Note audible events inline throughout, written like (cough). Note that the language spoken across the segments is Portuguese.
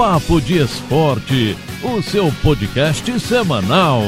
Papo de Esporte, o seu podcast semanal.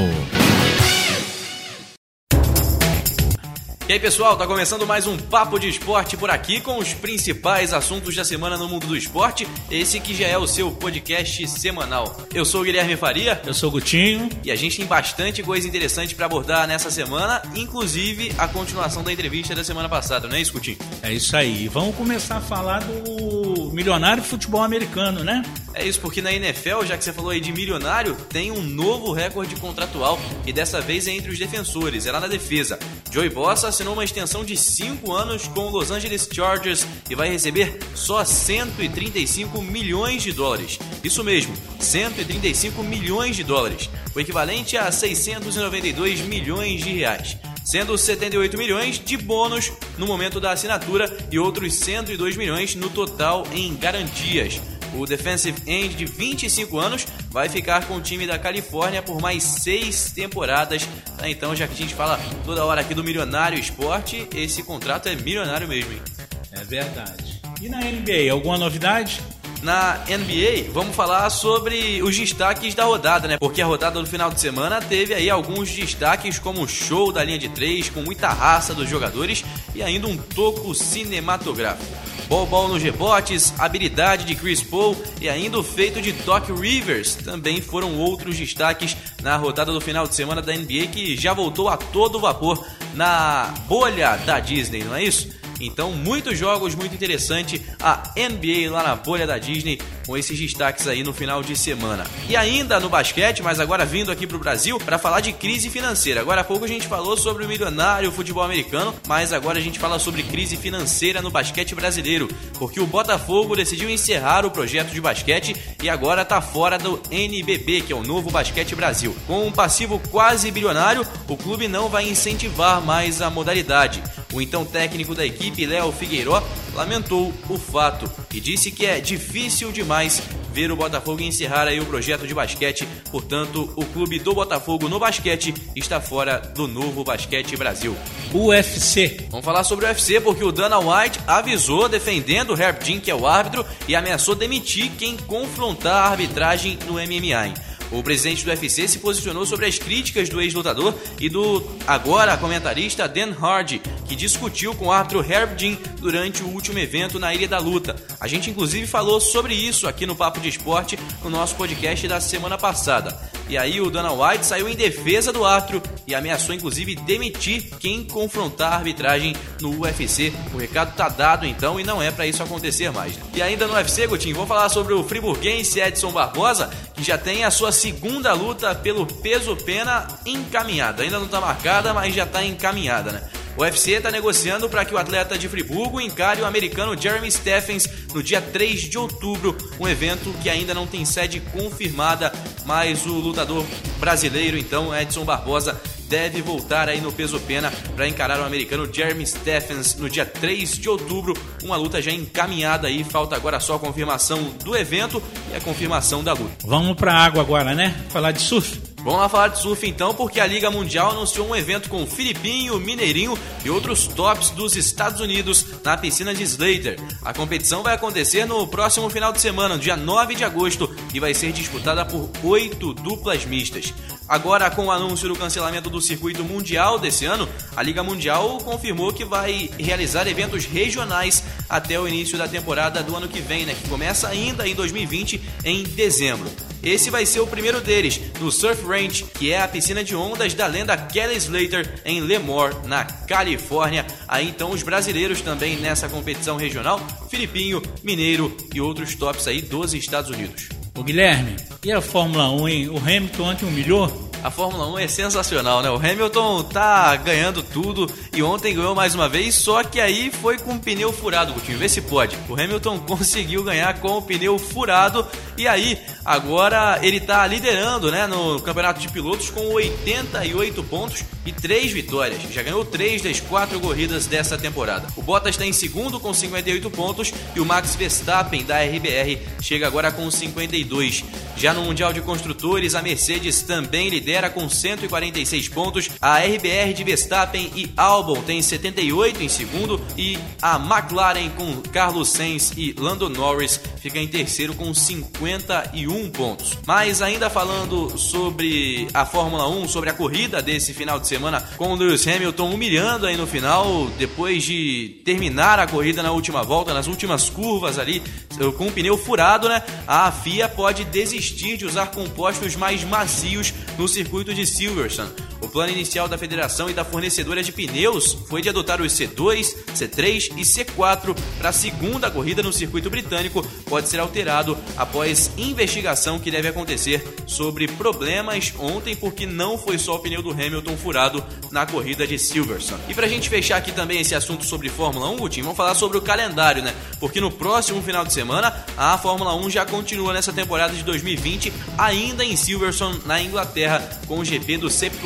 E aí pessoal, tá começando mais um Papo de Esporte por aqui com os principais assuntos da semana no mundo do esporte. Esse que já é o seu podcast semanal. Eu sou o Guilherme Faria. Eu sou o Gutinho. E a gente tem bastante coisa interessante para abordar nessa semana, inclusive a continuação da entrevista da semana passada, não é isso, Gutinho? É isso aí. Vamos começar a falar do milionário futebol americano, né? É isso, porque na NFL, já que você falou aí de milionário, tem um novo recorde contratual e dessa vez é entre os defensores, é lá na defesa. Joey Bossa assinou uma extensão de 5 anos com o Los Angeles Chargers e vai receber só 135 milhões de dólares. Isso mesmo, 135 milhões de dólares, o equivalente a 692 milhões de reais sendo 78 milhões de bônus no momento da assinatura e outros 102 milhões no total em garantias. O defensive end de 25 anos vai ficar com o time da Califórnia por mais seis temporadas. Tá, então, já que a gente fala toda hora aqui do milionário esporte, esse contrato é milionário mesmo. Hein? É verdade. E na NBA, alguma novidade? na NBA, vamos falar sobre os destaques da rodada, né? Porque a rodada do final de semana teve aí alguns destaques, como o show da linha de três, com muita raça dos jogadores e ainda um toco cinematográfico. Ball Ball nos rebotes, habilidade de Chris Paul e ainda o feito de Doc Rivers também foram outros destaques na rodada do final de semana da NBA que já voltou a todo vapor na bolha da Disney, não é isso? Então, muitos jogos, muito interessante. A NBA lá na bolha da Disney, com esses destaques aí no final de semana. E ainda no basquete, mas agora vindo aqui para o Brasil, para falar de crise financeira. Agora há pouco a gente falou sobre o milionário futebol americano, mas agora a gente fala sobre crise financeira no basquete brasileiro, porque o Botafogo decidiu encerrar o projeto de basquete e agora está fora do NBB, que é o Novo Basquete Brasil. Com um passivo quase bilionário, o clube não vai incentivar mais a modalidade. O então técnico da equipe, Léo Figueiró, lamentou o fato e disse que é difícil demais ver o Botafogo encerrar aí o projeto de basquete. Portanto, o clube do Botafogo no basquete está fora do novo Basquete Brasil. UFC. Vamos falar sobre o UFC porque o Dana White avisou defendendo o Herb Dean, que é o árbitro, e ameaçou demitir quem confrontar a arbitragem no MMA. O presidente do UFC se posicionou sobre as críticas do ex-lutador e do agora comentarista Dan Hardy, que discutiu com o árbitro Herb Dean durante o último evento na Ilha da Luta. A gente inclusive falou sobre isso aqui no Papo de Esporte no nosso podcast da semana passada. E aí o Dana White saiu em defesa do árbitro e ameaçou inclusive demitir quem confrontar a arbitragem no UFC. O recado tá dado então e não é para isso acontecer mais. E ainda no UFC, Gotinho, vou falar sobre o friburguense Edson Barbosa, que já tem a sua segunda luta pelo peso pena encaminhada. Ainda não está marcada, mas já está encaminhada, né? O UFC está negociando para que o atleta de Friburgo encare o americano Jeremy Stephens no dia 3 de outubro, um evento que ainda não tem sede confirmada, mas o lutador brasileiro, então, Edson Barbosa, deve voltar aí no peso pena para encarar o americano Jeremy Stephens no dia 3 de outubro, uma luta já encaminhada aí, falta agora só a confirmação do evento e a confirmação da luta. Vamos para a água agora, né? Falar de surf. Vamos lá falar de surf então, porque a Liga Mundial anunciou um evento com Filipinho, Mineirinho e outros tops dos Estados Unidos na piscina de Slater. A competição vai acontecer no próximo final de semana, dia 9 de agosto, e vai ser disputada por oito duplas mistas. Agora, com o anúncio do cancelamento do circuito mundial desse ano, a Liga Mundial confirmou que vai realizar eventos regionais até o início da temporada do ano que vem, né, que começa ainda em 2020, em dezembro. Esse vai ser o primeiro deles, no Surf Ranch, que é a piscina de ondas da lenda Kelly Slater em Lemoore, na Califórnia. Aí então os brasileiros também nessa competição regional, Filipinho, Mineiro e outros tops aí dos Estados Unidos. O Guilherme, e a Fórmula 1, hein? O Hamilton ontem humilhou? A Fórmula 1 é sensacional, né? O Hamilton tá ganhando tudo e ontem ganhou mais uma vez, só que aí foi com o pneu furado, Coutinho. Vê se pode. O Hamilton (laughs) conseguiu ganhar com o pneu furado e aí agora ele tá liderando, né, no campeonato de pilotos com 88 pontos e três vitórias. Já ganhou três das quatro corridas dessa temporada. O Bottas está em segundo com 58 pontos e o Max Verstappen da RBR chega agora com 52. Já no Mundial de Construtores, a Mercedes também lidera com 146 pontos. A RBR de Verstappen e Albon tem 78 em segundo e a McLaren com Carlos Sainz e Lando Norris fica em terceiro com 51 pontos. Mas ainda falando sobre a Fórmula 1, sobre a corrida desse final de semana, com o Lewis Hamilton humilhando aí no final, depois de terminar a corrida na última volta, nas últimas curvas ali, com o pneu furado, né? A FIA pode desistir de usar compostos mais macios no circuito de Silverstone. O plano inicial da federação e da fornecedora de pneus foi de adotar os C2, C3 e C4 para a segunda corrida no circuito britânico, pode ser alterado após investigação que deve acontecer sobre problemas ontem, porque não foi só o pneu do Hamilton furado na corrida de Silverstone. E para a gente fechar aqui também esse assunto sobre Fórmula 1, Gutinho, vamos falar sobre o calendário, né? Porque no próximo final de semana a Fórmula 1 já continua nessa temporada de 2020, ainda em Silverstone, na Inglaterra, com o GP do 70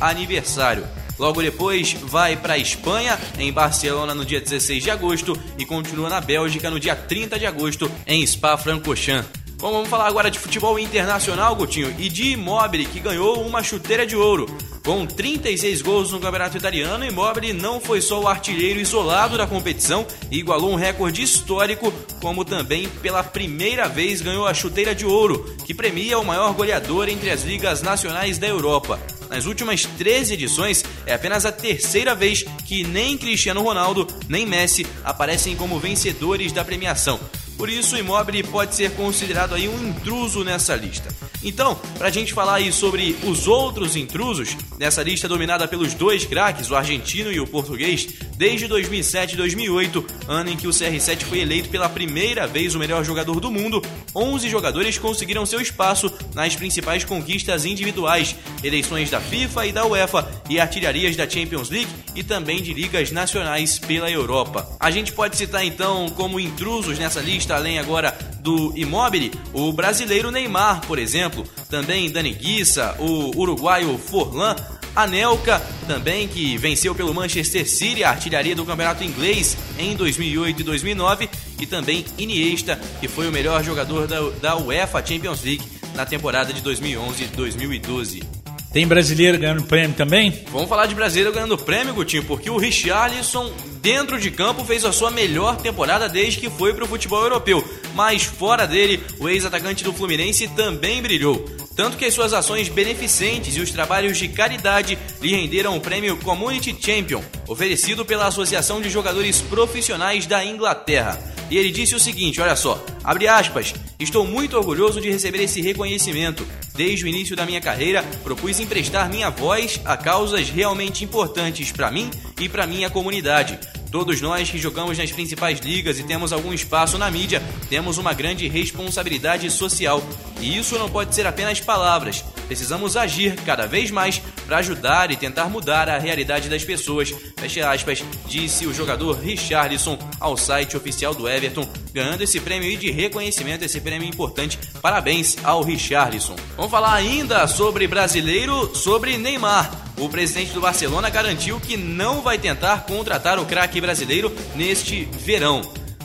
aniversário. Logo depois, vai para a Espanha, em Barcelona, no dia 16 de agosto, e continua na Bélgica no dia 30 de agosto, em Spa-Francorchamps. Bom, vamos falar agora de futebol internacional, Gutinho, e de Immobile, que ganhou uma chuteira de ouro. Com 36 gols no Campeonato Italiano, Immobile não foi só o artilheiro isolado da competição e igualou um recorde histórico, como também pela primeira vez ganhou a chuteira de ouro, que premia o maior goleador entre as ligas nacionais da Europa. Nas últimas 13 edições, é apenas a terceira vez que nem Cristiano Ronaldo nem Messi aparecem como vencedores da premiação. Por isso, o Immobile pode ser considerado aí um intruso nessa lista. Então, para a gente falar aí sobre os outros intrusos, nessa lista dominada pelos dois craques, o argentino e o português, desde 2007 e 2008, ano em que o CR7 foi eleito pela primeira vez o melhor jogador do mundo, 11 jogadores conseguiram seu espaço nas principais conquistas individuais, eleições da FIFA e da UEFA e artilharias da Champions League e também de ligas nacionais pela Europa. A gente pode citar então como intrusos nessa lista, além agora do Immobile, o brasileiro Neymar, por exemplo, também Dani Guissa, o uruguaio Forlan, Anelka, também que venceu pelo Manchester City a artilharia do campeonato inglês em 2008 e 2009, e também Iniesta, que foi o melhor jogador da, da UEFA Champions League na temporada de 2011 e 2012. Tem brasileiro ganhando prêmio também? Vamos falar de brasileiro ganhando prêmio, Gutinho, porque o Richarlison, dentro de campo, fez a sua melhor temporada desde que foi para o futebol europeu. Mas fora dele, o ex-atacante do Fluminense também brilhou. Tanto que as suas ações beneficentes e os trabalhos de caridade lhe renderam o prêmio Community Champion, oferecido pela Associação de Jogadores Profissionais da Inglaterra. E ele disse o seguinte: olha só, abre aspas, estou muito orgulhoso de receber esse reconhecimento. Desde o início da minha carreira, propus emprestar minha voz a causas realmente importantes para mim e para minha comunidade. Todos nós que jogamos nas principais ligas e temos algum espaço na mídia, temos uma grande responsabilidade social. E isso não pode ser apenas palavras. Precisamos agir cada vez mais para ajudar e tentar mudar a realidade das pessoas. Fecha aspas, disse o jogador Richarlison ao site oficial do Everton, ganhando esse prêmio de reconhecimento, esse prêmio importante. Parabéns ao Richarlison. Vamos falar ainda sobre brasileiro, sobre Neymar. O presidente do Barcelona garantiu que não vai tentar contratar o craque brasileiro neste verão.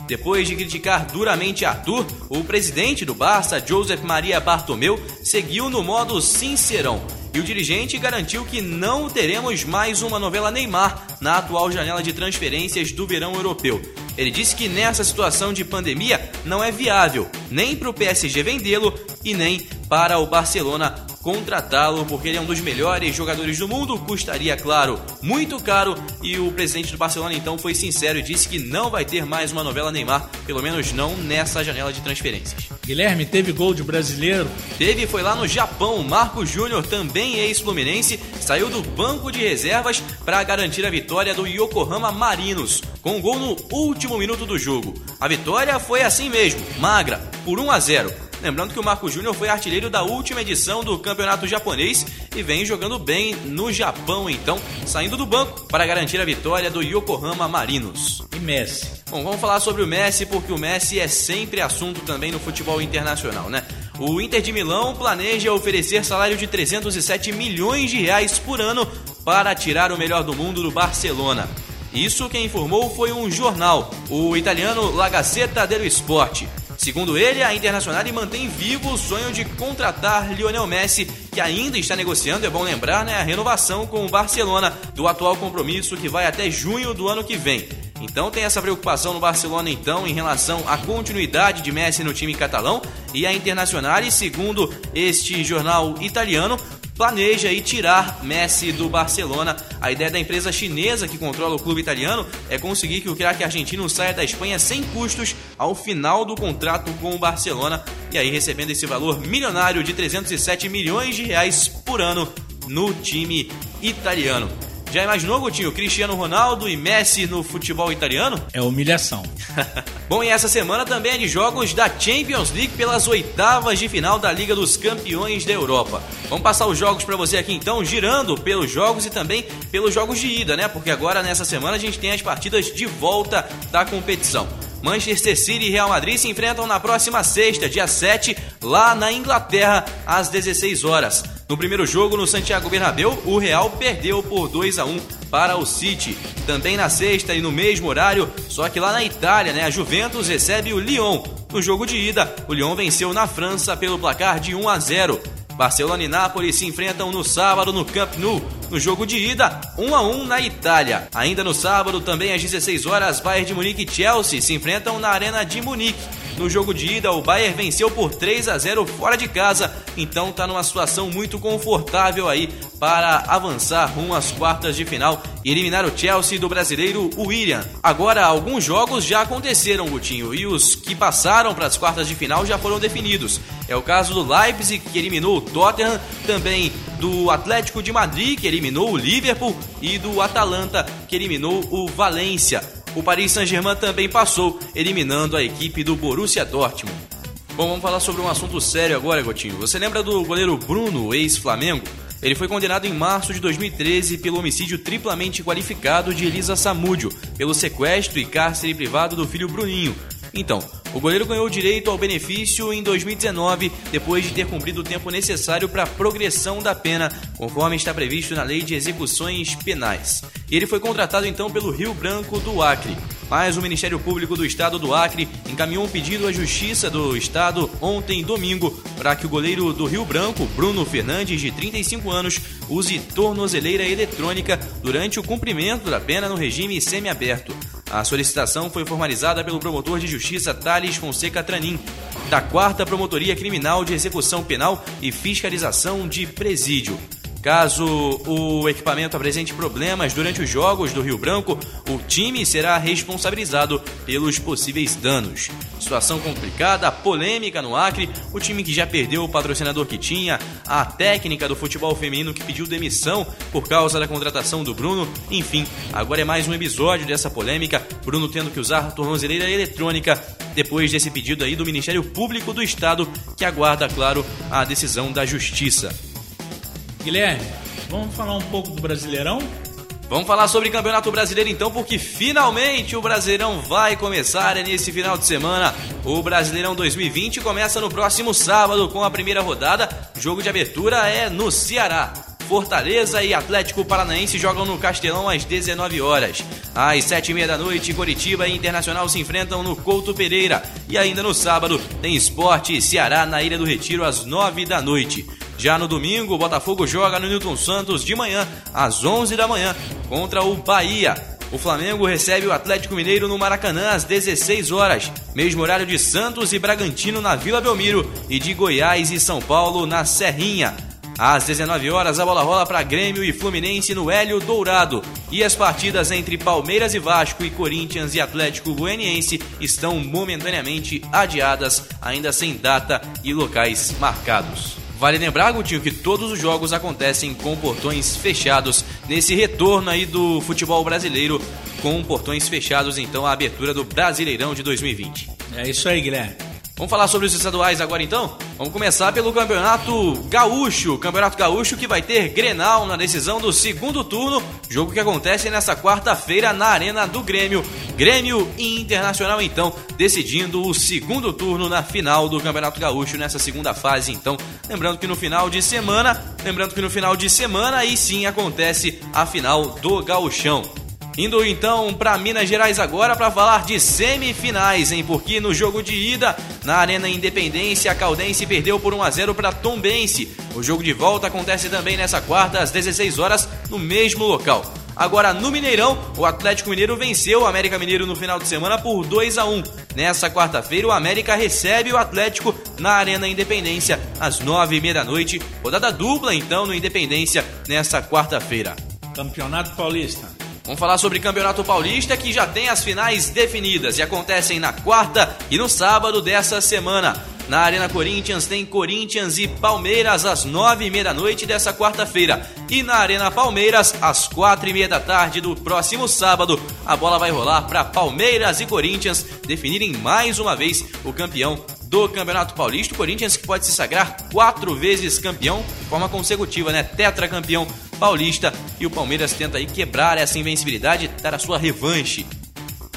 Depois de criticar duramente Arthur, o presidente do Barça, Joseph Maria Bartomeu, seguiu no modo sincerão. E o dirigente garantiu que não teremos mais uma novela Neymar na atual janela de transferências do verão europeu. Ele disse que nessa situação de pandemia não é viável nem para o PSG vendê-lo e nem para o Barcelona contratá-lo, porque ele é um dos melhores jogadores do mundo, custaria, claro, muito caro. E o presidente do Barcelona então foi sincero e disse que não vai ter mais uma novela Neymar, pelo menos não nessa janela de transferências. Guilherme, teve gol de brasileiro? Teve, foi lá no Japão. Marco Júnior, também ex-fluminense, saiu do banco de reservas para garantir a vitória do Yokohama Marinos, com um gol no último minuto do jogo. A vitória foi assim mesmo, magra, por 1 a 0. Lembrando que o Marco Júnior foi artilheiro da última edição do campeonato japonês e vem jogando bem no Japão, então, saindo do banco para garantir a vitória do Yokohama Marinos. E Messi? Bom, vamos falar sobre o Messi, porque o Messi é sempre assunto também no futebol internacional, né? O Inter de Milão planeja oferecer salário de 307 milhões de reais por ano para tirar o melhor do mundo do Barcelona. Isso quem informou foi um jornal, o italiano La Gazzetta dello Sport. Segundo ele, a Internacional mantém vivo o sonho de contratar Lionel Messi, que ainda está negociando, é bom lembrar, né, a renovação com o Barcelona do atual compromisso que vai até junho do ano que vem. Então tem essa preocupação no Barcelona então em relação à continuidade de Messi no time catalão e a Internacional, segundo este jornal italiano, planeja aí tirar Messi do Barcelona. A ideia da empresa chinesa que controla o clube italiano é conseguir que o craque argentino saia da Espanha sem custos ao final do contrato com o Barcelona e aí recebendo esse valor milionário de 307 milhões de reais por ano no time italiano. Já imaginou, Gutinho, Cristiano Ronaldo e Messi no futebol italiano? É humilhação. (laughs) Bom, e essa semana também é de jogos da Champions League pelas oitavas de final da Liga dos Campeões da Europa. Vamos passar os jogos para você aqui então, girando pelos jogos e também pelos jogos de ida, né? Porque agora nessa semana a gente tem as partidas de volta da competição. Manchester City e Real Madrid se enfrentam na próxima sexta, dia 7, lá na Inglaterra, às 16 horas. No primeiro jogo, no Santiago Bernabéu, o Real perdeu por 2 a 1 para o City. Também na sexta e no mesmo horário, só que lá na Itália, né, a Juventus recebe o Lyon. No jogo de ida, o Lyon venceu na França pelo placar de 1 a 0. Barcelona e Nápoles se enfrentam no sábado no Camp Nou. No jogo de ida, 1 a 1 na Itália. Ainda no sábado, também às 16 horas, Bayern de Munique e Chelsea se enfrentam na Arena de Munique. No jogo de ida, o Bayern venceu por 3 a 0 fora de casa, então está numa situação muito confortável aí para avançar rumo às quartas de final e eliminar o Chelsea do brasileiro William. Agora, alguns jogos já aconteceram, Gutinho, e os que passaram para as quartas de final já foram definidos. É o caso do Leipzig, que eliminou o Tottenham, também do Atlético de Madrid, que eliminou o Liverpool, e do Atalanta, que eliminou o Valência o Paris Saint-Germain também passou, eliminando a equipe do Borussia Dortmund. Bom, vamos falar sobre um assunto sério agora, Gotinho. Você lembra do goleiro Bruno, ex-Flamengo? Ele foi condenado em março de 2013 pelo homicídio triplamente qualificado de Elisa Samúdio, pelo sequestro e cárcere privado do filho Bruninho. Então, o goleiro ganhou direito ao benefício em 2019, depois de ter cumprido o tempo necessário para a progressão da pena, conforme está previsto na Lei de Execuções Penais. Ele foi contratado então pelo Rio Branco do Acre. Mas o Ministério Público do Estado do Acre encaminhou um pedido à Justiça do Estado ontem, domingo, para que o goleiro do Rio Branco, Bruno Fernandes, de 35 anos, use tornozeleira eletrônica durante o cumprimento da pena no regime semiaberto. A solicitação foi formalizada pelo promotor de justiça Thales Fonseca Tranin, da 4 Promotoria Criminal de Execução Penal e Fiscalização de Presídio. Caso o equipamento apresente problemas durante os jogos do Rio Branco, o time será responsabilizado pelos possíveis danos. Situação complicada, polêmica no Acre, o time que já perdeu o patrocinador que tinha, a técnica do futebol feminino que pediu demissão por causa da contratação do Bruno, enfim, agora é mais um episódio dessa polêmica, Bruno tendo que usar tornozeleira eletrônica depois desse pedido aí do Ministério Público do Estado, que aguarda, claro, a decisão da Justiça. Guilherme, vamos falar um pouco do Brasileirão? Vamos falar sobre Campeonato Brasileiro então, porque finalmente o Brasileirão vai começar nesse final de semana. O Brasileirão 2020 começa no próximo sábado com a primeira rodada. O jogo de abertura é no Ceará. Fortaleza e Atlético Paranaense jogam no Castelão às 19 horas. Às 7h30 da noite, Coritiba e Internacional se enfrentam no Couto Pereira. E ainda no sábado, tem Esporte e Ceará na Ilha do Retiro às 9 da noite. Já no domingo, o Botafogo joga no Newton Santos de manhã, às 11 da manhã, contra o Bahia. O Flamengo recebe o Atlético Mineiro no Maracanã às 16 horas, mesmo horário de Santos e Bragantino na Vila Belmiro e de Goiás e São Paulo na Serrinha. Às 19 horas, a bola rola para Grêmio e Fluminense no Hélio Dourado. E as partidas entre Palmeiras e Vasco e Corinthians e Atlético Goianiense estão momentaneamente adiadas, ainda sem data e locais marcados. Vale lembrar, Gutinho, que todos os jogos acontecem com portões fechados nesse retorno aí do futebol brasileiro com portões fechados, então, a abertura do Brasileirão de 2020. É isso aí, Guilherme. Vamos falar sobre os estaduais agora então? Vamos começar pelo Campeonato Gaúcho. Campeonato Gaúcho que vai ter Grenal na decisão do segundo turno. Jogo que acontece nessa quarta-feira na Arena do Grêmio. Grêmio e Internacional, então, decidindo o segundo turno na final do Campeonato Gaúcho nessa segunda fase, então. Lembrando que no final de semana, lembrando que no final de semana aí sim acontece a final do Gauchão. Indo então para Minas Gerais agora para falar de semifinais, hein? Porque no jogo de ida, na Arena Independência, a Caldense perdeu por 1 a 0 para Tombense. O jogo de volta acontece também nessa quarta às 16 horas no mesmo local. Agora no Mineirão, o Atlético Mineiro venceu o América Mineiro no final de semana por 2 a 1. Nessa quarta-feira, o América recebe o Atlético na Arena Independência às 9h30 da noite. Rodada dupla então no Independência nessa quarta-feira. Campeonato Paulista. Vamos falar sobre Campeonato Paulista que já tem as finais definidas e acontecem na quarta e no sábado dessa semana. Na Arena Corinthians tem Corinthians e Palmeiras às nove e meia da noite dessa quarta-feira. E na Arena Palmeiras, às quatro e meia da tarde do próximo sábado, a bola vai rolar para Palmeiras e Corinthians definirem mais uma vez o campeão do Campeonato Paulista. O Corinthians que pode se sagrar quatro vezes campeão de forma consecutiva, né? Tetracampeão paulista. E o Palmeiras tenta aí quebrar essa invencibilidade, dar a sua revanche.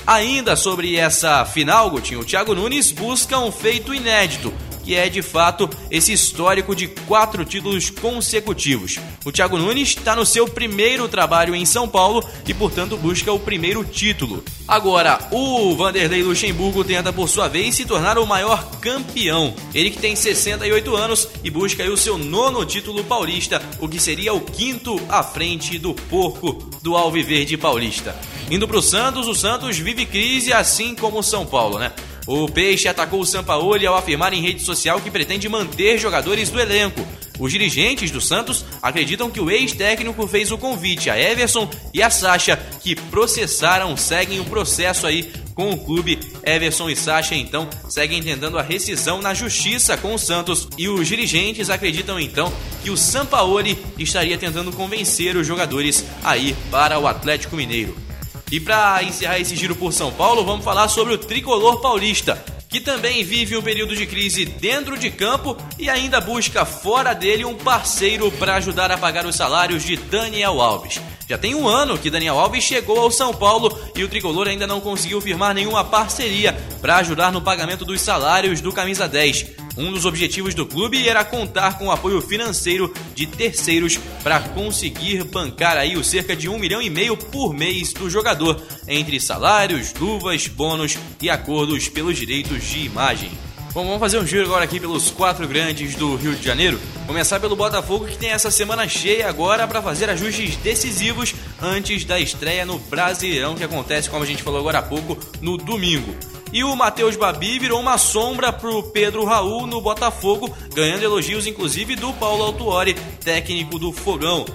Ainda sobre essa final, o Thiago Nunes busca um feito inédito que é de fato esse histórico de quatro títulos consecutivos. O Thiago Nunes está no seu primeiro trabalho em São Paulo e, portanto, busca o primeiro título. Agora, o Vanderlei Luxemburgo tenta, por sua vez, se tornar o maior campeão. Ele que tem 68 anos e busca o seu nono título paulista, o que seria o quinto à frente do porco do Alviverde Paulista. Indo para o Santos, o Santos vive crise assim como o São Paulo, né? O Peixe atacou o Sampaoli ao afirmar em rede social que pretende manter jogadores do elenco. Os dirigentes do Santos acreditam que o ex-técnico fez o convite a Everson e a Sacha, que processaram, seguem o processo aí com o clube. Everson e Sacha então seguem tentando a rescisão na justiça com o Santos e os dirigentes acreditam então que o Sampaoli estaria tentando convencer os jogadores a ir para o Atlético Mineiro. E para encerrar esse giro por São Paulo, vamos falar sobre o tricolor paulista, que também vive um período de crise dentro de campo e ainda busca fora dele um parceiro para ajudar a pagar os salários de Daniel Alves. Já tem um ano que Daniel Alves chegou ao São Paulo e o tricolor ainda não conseguiu firmar nenhuma parceria para ajudar no pagamento dos salários do camisa 10. Um dos objetivos do clube era contar com o apoio financeiro de terceiros para conseguir bancar aí o cerca de um milhão e meio por mês do jogador, entre salários, luvas, bônus e acordos pelos direitos de imagem. Bom, vamos fazer um giro agora aqui pelos quatro grandes do Rio de Janeiro. Começar pelo Botafogo, que tem essa semana cheia agora para fazer ajustes decisivos antes da estreia no Brasileirão, que acontece, como a gente falou agora há pouco, no domingo. E o Matheus Babi virou uma sombra pro Pedro Raul no Botafogo, ganhando elogios inclusive do Paulo Autuori, técnico do Fogão.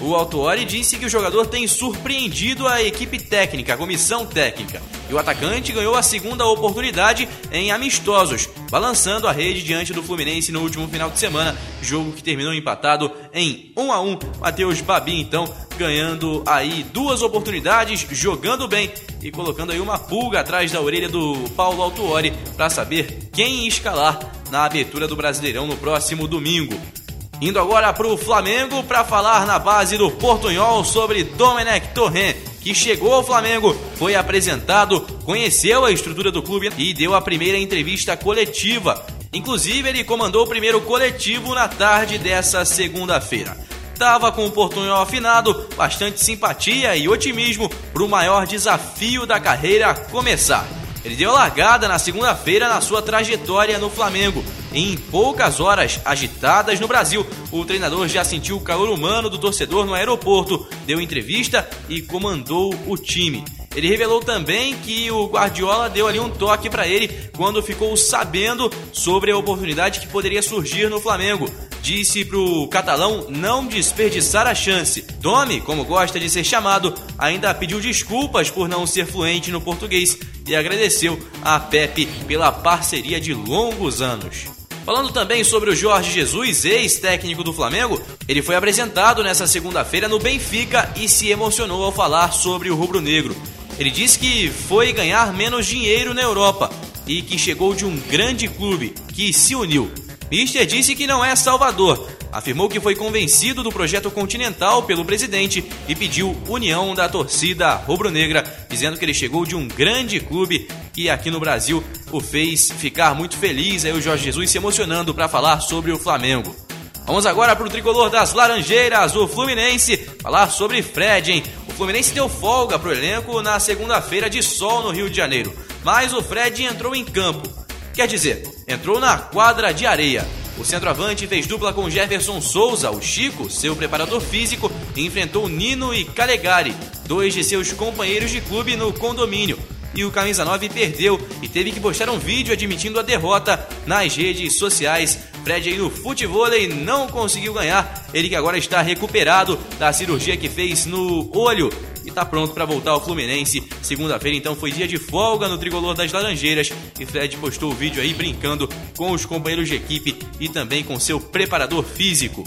O Autuori disse que o jogador tem surpreendido a equipe técnica, a comissão técnica. E o atacante ganhou a segunda oportunidade em amistosos, balançando a rede diante do Fluminense no último final de semana, jogo que terminou empatado em 1 a 1. Matheus Babi então ganhando aí duas oportunidades, jogando bem e colocando aí uma pulga atrás da orelha do Paulo Autuori para saber quem escalar na abertura do Brasileirão no próximo domingo. Indo agora para o Flamengo para falar na base do Portunhol sobre Domenech Torren, que chegou ao Flamengo, foi apresentado, conheceu a estrutura do clube e deu a primeira entrevista coletiva. Inclusive, ele comandou o primeiro coletivo na tarde dessa segunda-feira. Tava com o portunhol afinado, bastante simpatia e otimismo para o maior desafio da carreira começar. Ele deu largada na segunda-feira na sua trajetória no Flamengo. Em poucas horas agitadas no Brasil, o treinador já sentiu o calor humano do torcedor no aeroporto, deu entrevista e comandou o time. Ele revelou também que o Guardiola deu ali um toque para ele quando ficou sabendo sobre a oportunidade que poderia surgir no Flamengo disse para o catalão não desperdiçar a chance. Tome, como gosta de ser chamado, ainda pediu desculpas por não ser fluente no português e agradeceu a Pepe pela parceria de longos anos. Falando também sobre o Jorge Jesus, ex-técnico do Flamengo, ele foi apresentado nessa segunda-feira no Benfica e se emocionou ao falar sobre o rubro-negro. Ele disse que foi ganhar menos dinheiro na Europa e que chegou de um grande clube que se uniu. Mister disse que não é Salvador, afirmou que foi convencido do projeto continental pelo presidente e pediu união da torcida rubro-negra, dizendo que ele chegou de um grande clube e aqui no Brasil o fez ficar muito feliz. Aí o Jorge Jesus se emocionando para falar sobre o Flamengo. Vamos agora para o tricolor das Laranjeiras, o Fluminense, falar sobre Fred, hein? O Fluminense deu folga para o elenco na segunda-feira de sol no Rio de Janeiro, mas o Fred entrou em campo. Quer dizer, entrou na quadra de areia. O centroavante fez dupla com Jefferson Souza, o Chico, seu preparador físico, e enfrentou Nino e Calegari, dois de seus companheiros de clube no condomínio e o Camisa 9 perdeu e teve que postar um vídeo admitindo a derrota nas redes sociais. Fred aí no futebol não conseguiu ganhar, ele que agora está recuperado da cirurgia que fez no olho e está pronto para voltar ao Fluminense. Segunda-feira então foi dia de folga no tricolor das Laranjeiras e Fred postou o vídeo aí brincando com os companheiros de equipe e também com seu preparador físico.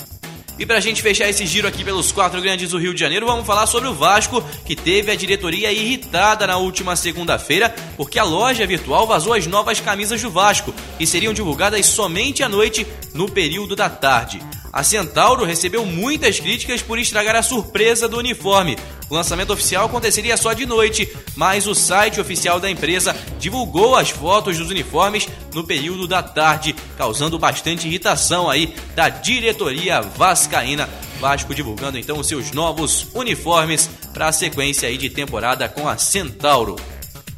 E pra gente fechar esse giro aqui pelos quatro grandes do Rio de Janeiro, vamos falar sobre o Vasco, que teve a diretoria irritada na última segunda-feira, porque a loja virtual vazou as novas camisas do Vasco, que seriam divulgadas somente à noite, no período da tarde. A Centauro recebeu muitas críticas por estragar a surpresa do uniforme. O lançamento oficial aconteceria só de noite, mas o site oficial da empresa divulgou as fotos dos uniformes no período da tarde, causando bastante irritação aí da diretoria vascaína. Vasco divulgando então os seus novos uniformes para a sequência aí de temporada com a Centauro.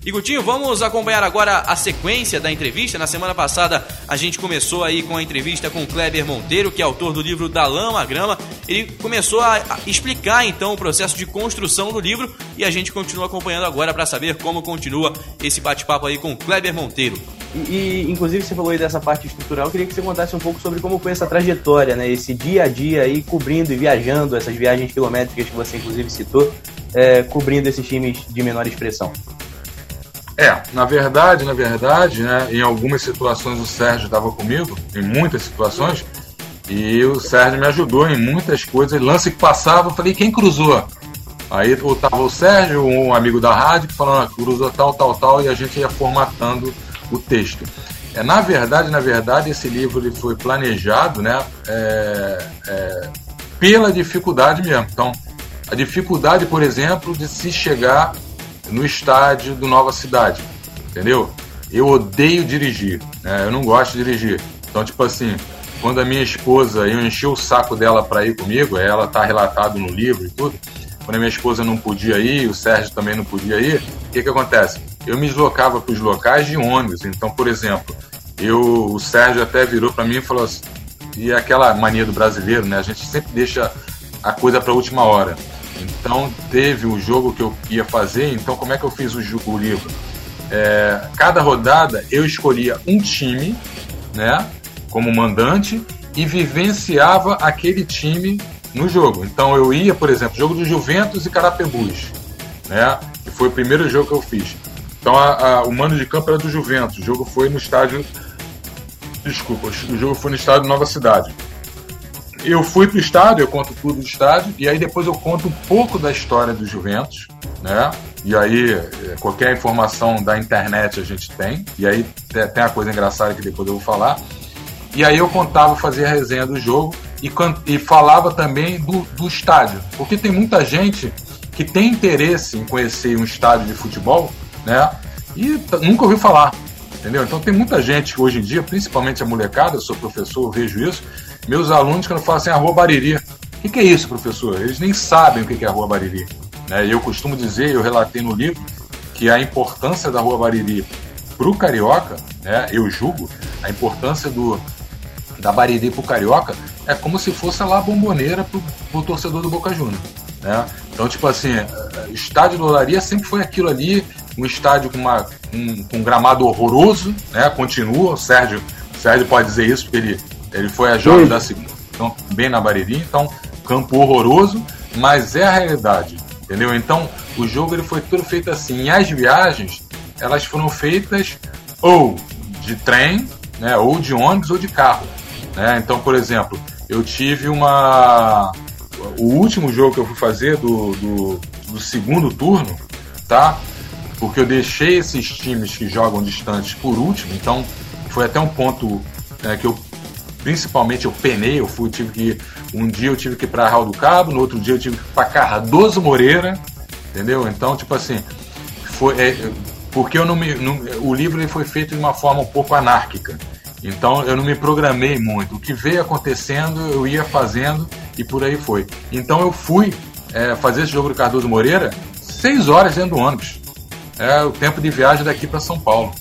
E Gutinho, vamos acompanhar agora a sequência da entrevista. Na semana passada a gente começou aí com a entrevista com o Kleber Monteiro, que é autor do livro Da Lama à Grama. Ele começou a explicar então o processo de construção do livro e a gente continua acompanhando agora para saber como continua esse bate-papo aí com o Kleber Monteiro. E, e, inclusive você falou aí dessa parte estrutural, eu queria que você contasse um pouco sobre como foi essa trajetória, né? Esse dia a dia aí cobrindo e viajando, essas viagens quilométricas que você inclusive citou, é, cobrindo esses times de menor expressão. É, na verdade, na verdade, né, em algumas situações o Sérgio estava comigo, em muitas situações, e o Sérgio me ajudou em muitas coisas. Lance que passava, eu falei, quem cruzou? Aí estava o Sérgio, um amigo da rádio, falando, ah, cruzou tal, tal, tal, e a gente ia formatando o texto. É, na verdade, na verdade, esse livro ele foi planejado né, é, é, pela dificuldade mesmo. Então, a dificuldade, por exemplo, de se chegar no estádio do Nova Cidade, entendeu? Eu odeio dirigir, né? Eu não gosto de dirigir. Então, tipo assim, quando a minha esposa, eu enchi o saco dela para ir comigo, ela tá relatado no livro e tudo. Quando a minha esposa não podia ir, o Sérgio também não podia ir, o que que acontece? Eu me deslocava para os locais de ônibus. Então, por exemplo, eu, o Sérgio até virou para mim e falou assim, e aquela mania do brasileiro, né? A gente sempre deixa a coisa para última hora. Então teve o jogo que eu ia fazer, então como é que eu fiz o, o livro? É, cada rodada eu escolhia um time, né, como mandante e vivenciava aquele time no jogo. Então eu ia, por exemplo, jogo do Juventus e Carapebus, né, que foi o primeiro jogo que eu fiz. Então a, a, o mando de campo era do Juventus, o jogo foi no estádio, desculpa, o jogo foi no estádio Nova Cidade eu fui pro estádio, eu conto tudo do estádio, e aí depois eu conto um pouco da história do Juventus, né? E aí, é, qualquer informação da internet a gente tem, e aí tem a coisa engraçada que depois eu vou falar. E aí eu contava, fazia a resenha do jogo e, e falava também do, do estádio, porque tem muita gente que tem interesse em conhecer um estádio de futebol, né? E nunca ouviu falar, entendeu? Então tem muita gente hoje em dia, principalmente a molecada, eu sou professor, eu vejo isso, meus alunos quando falam assim, a Rua Bariri. O que, que, é isso, professor? Eles nem sabem o que é a Rua Bariri. Né? Eu costumo dizer, eu relatei no livro, que a importância da Rua Bariri para o carioca, né, eu julgo, a importância do, da Bariri para o carioca é como se fosse lá a bomboneira para o torcedor do Boca Juniors. Né? Então, tipo assim, eh, estádio do Olaria sempre foi aquilo ali, um estádio com, uma, um, com um gramado horroroso, né? continua, o Sérgio, o Sérgio pode dizer isso, porque ele ele foi a jovem da segunda, então, bem na Bariri, então campo horroroso, mas é a realidade, entendeu? Então o jogo ele foi tudo feito assim. E as viagens elas foram feitas ou de trem, né, ou de ônibus ou de carro, né? Então, por exemplo, eu tive uma o último jogo que eu fui fazer do, do, do segundo turno, tá? Porque eu deixei esses times que jogam distantes por último, então foi até um ponto né, que eu principalmente eu penei, eu fui, tive que um dia eu tive que ir para Raul do Cabo, no outro dia eu tive que ir para Cardoso Moreira, entendeu? Então, tipo assim, foi é, porque eu não me não, o livro ele foi feito de uma forma um pouco anárquica. Então eu não me programei muito. O que veio acontecendo, eu ia fazendo e por aí foi. Então eu fui é, fazer esse jogo do Cardoso Moreira seis horas dentro do ônibus. É o tempo de viagem daqui para São Paulo.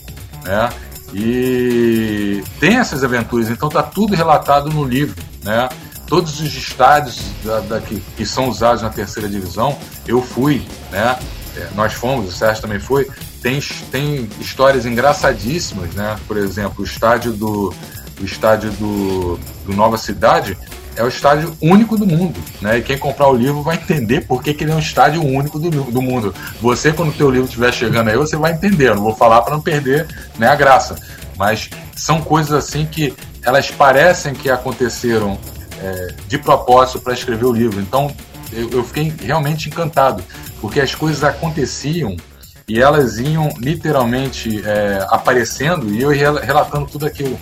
Né? E tem essas aventuras, então tá tudo relatado no livro. Né? Todos os estádios da, da que, que, são usados na terceira divisão, eu fui, né? É, nós fomos, o Sérgio também foi, tem, tem histórias engraçadíssimas, né? Por exemplo, o estádio do, o estádio do, do Nova Cidade é o estádio único do mundo, né? E quem comprar o livro vai entender por que, que ele é um estádio único do, do mundo. Você, quando o teu livro estiver chegando aí, você vai entender. Eu não vou falar para não perder né, a graça. Mas são coisas assim que elas parecem que aconteceram é, de propósito para escrever o livro. Então, eu, eu fiquei realmente encantado, porque as coisas aconteciam e elas iam literalmente é, aparecendo e eu ia relatando tudo aquilo.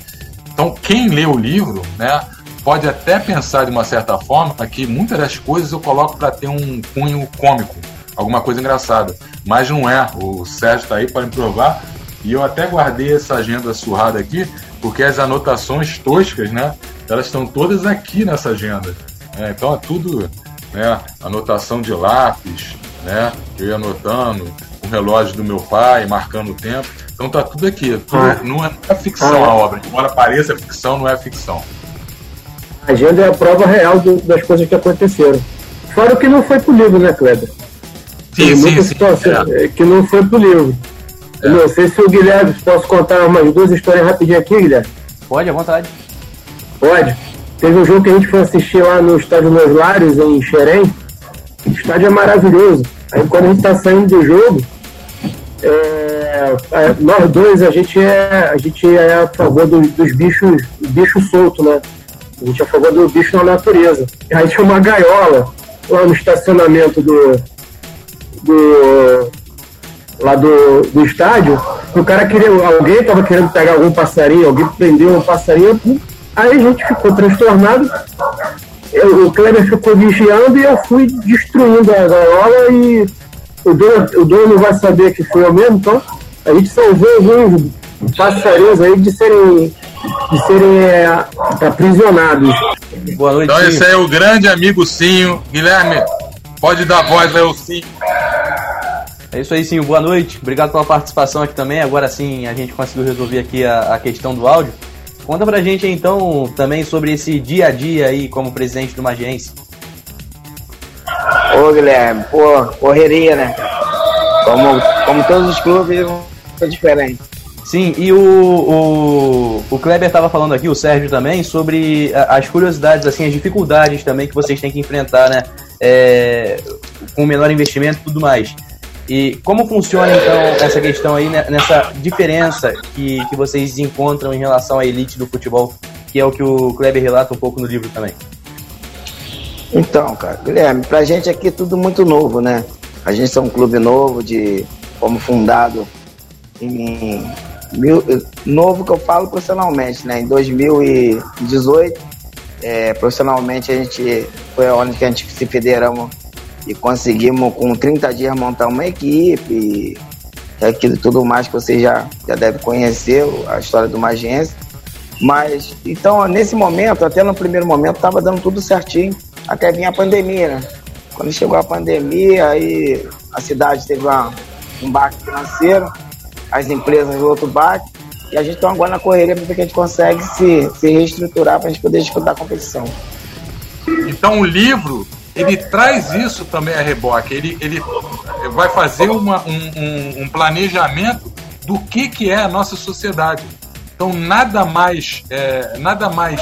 Então, quem lê o livro, né, pode até pensar de uma certa forma que muitas das coisas eu coloco para ter um cunho cômico, alguma coisa engraçada, mas não é. O Sérgio está aí para me provar e eu até guardei essa agenda surrada aqui, porque as anotações toscas, né, elas estão todas aqui nessa agenda. É, então é tudo, né, anotação de lápis, né, eu ia anotando, o relógio do meu pai, marcando o tempo. Então tá tudo aqui. Tudo, ah. Não é, é ficção ah. a obra. Embora pareça ficção, não é ficção. A agenda é a prova real do, das coisas que aconteceram. Fora o que não foi pro livro, né, Kleber? Sim, Tem sim, sim. É. Que não foi pro livro. É. Não sei se o Guilherme, posso contar umas duas histórias rapidinho aqui, Guilherme? Pode, à vontade. Pode. Teve um jogo que a gente foi assistir lá no estádio Los Lares, em Xerém. O estádio é maravilhoso. Aí quando a gente tá saindo do jogo, é, é, nós dois, a gente é, a gente é a favor do, dos bichos, bichos soltos, né? A gente é do bicho na natureza. Aí tinha uma gaiola lá no estacionamento do, do lá do, do estádio, o cara queria, alguém estava querendo pegar algum passarinho, alguém prendeu um passarinho, aí a gente ficou transtornado, eu, o Kleber ficou vigiando e eu fui destruindo a gaiola e o dono, o dono vai saber que foi eu mesmo, então a gente salvou alguns passarinhos aí de serem, de serem é, aprisionados. Boa noite. Então esse aí é o grande amigo Cinho. Guilherme, pode dar voz aí ao Cinho. É isso aí, sim. Boa noite. Obrigado pela participação aqui também. Agora sim a gente conseguiu resolver aqui a, a questão do áudio. Conta pra gente então também sobre esse dia a dia aí como presidente do Magiense. Ô Guilherme, pô, correria, né? Como, como todos os clubes, é diferente. Sim, e o, o, o Kleber estava falando aqui, o Sérgio também, sobre as curiosidades, assim, as dificuldades também que vocês têm que enfrentar, né? É, com menor investimento e tudo mais. E como funciona então essa questão aí né, nessa diferença que, que vocês encontram em relação à elite do futebol, que é o que o Kleber relata um pouco no livro também? Então, cara, Guilherme, pra gente aqui é tudo muito novo, né? A gente é um clube novo, de como fundado em mil, novo que eu falo profissionalmente, né? Em 2018, é, profissionalmente a gente foi onde que a gente se federamos e conseguimos com 30 dias montar uma equipe, aquilo tudo mais que você já, já deve conhecer, a história do Magiense. Mas, então, nesse momento, até no primeiro momento, estava dando tudo certinho, até vinha a pandemia, né? Quando chegou a pandemia, aí a cidade teve uma, um baque financeiro, as empresas outro baque, e a gente está agora na correria para ver que a gente consegue se, se reestruturar para a gente poder disputar a competição. Então o livro ele traz isso também a reboque. Ele, ele vai fazer uma, um, um, um, planejamento do que, que é a nossa sociedade. Então nada mais é, nada mais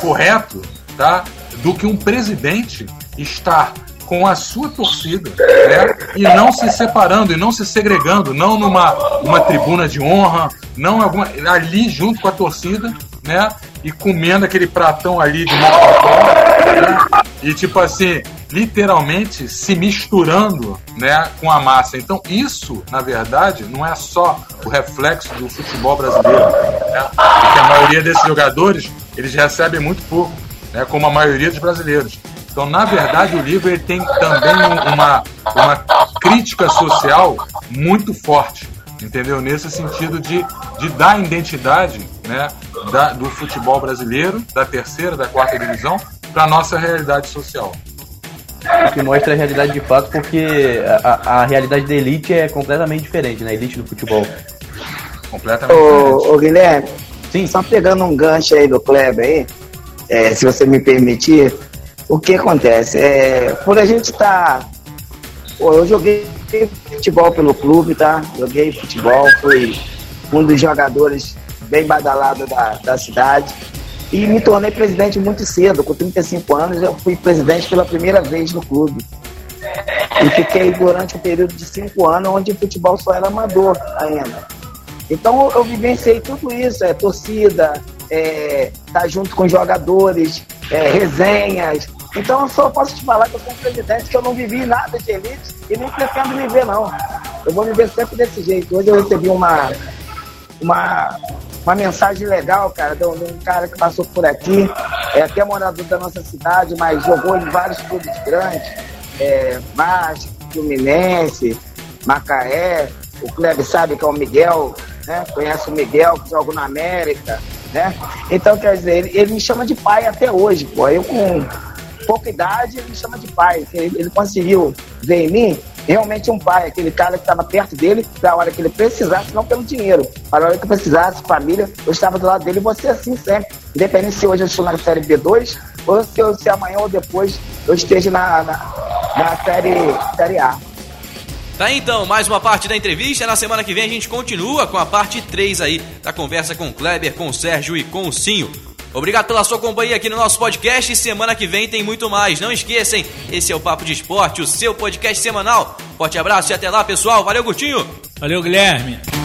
correto tá, do que um presidente estar com a sua torcida né, e não se separando e não se segregando, não numa uma tribuna de honra, não alguma, ali junto com a torcida, né? E comendo aquele pratão ali de mocotó, né? E tipo assim, literalmente se misturando né, com a massa. Então, isso, na verdade, não é só o reflexo do futebol brasileiro. Né? Porque a maioria desses jogadores eles recebem muito pouco, né, como a maioria dos brasileiros. Então, na verdade, o livro ele tem também uma, uma crítica social muito forte, entendeu? Nesse sentido de, de dar identidade né, da, do futebol brasileiro, da terceira, da quarta divisão, para a nossa realidade social. O que mostra a realidade de fato, porque a, a realidade da elite é completamente diferente, né? A elite do futebol. Completamente Ô, ô Guilherme, Sim. só pegando um gancho aí do Kleber aí, é, se você me permitir, o que acontece? É, por a gente estar. Tá, eu joguei futebol pelo clube, tá? Joguei futebol, fui um dos jogadores bem badalado da, da cidade. E me tornei presidente muito cedo, com 35 anos eu fui presidente pela primeira vez no clube. E fiquei durante um período de cinco anos onde o futebol só era amador ainda. Então eu vivenciei tudo isso, é torcida, é, tá junto com jogadores, é, resenhas. Então eu só posso te falar que eu sou um presidente que eu não vivi nada de elite e nem pretendo viver não. Eu vou viver sempre desse jeito. Hoje eu recebi uma, uma uma mensagem legal, cara, de um, cara que passou por aqui, é até morador da nossa cidade, mas jogou em vários clubes grandes, é, Vasco, Fluminense, Macaé, o Kleber sabe que é o Miguel, né? Conhece o Miguel, que joga na América, né? Então, quer dizer, ele, ele me chama de pai até hoje, pô. Eu com pouca idade, ele me chama de pai. Ele, ele conseguiu ver em mim realmente um pai, aquele cara que estava perto dele na hora que ele precisasse, não pelo dinheiro, mas na hora que precisasse, família, eu estava do lado dele e você assim sempre. Independente se hoje eu estou na série B2 ou se, eu, se amanhã ou depois eu esteja na, na, na série, série A. Tá então, mais uma parte da entrevista. Na semana que vem a gente continua com a parte 3 aí da conversa com o Kleber, com o Sérgio e com o Cinho. Obrigado pela sua companhia aqui no nosso podcast semana que vem tem muito mais. Não esqueçam, esse é o Papo de Esporte, o seu podcast semanal. Forte abraço e até lá, pessoal. Valeu, Gutinho. Valeu, Guilherme.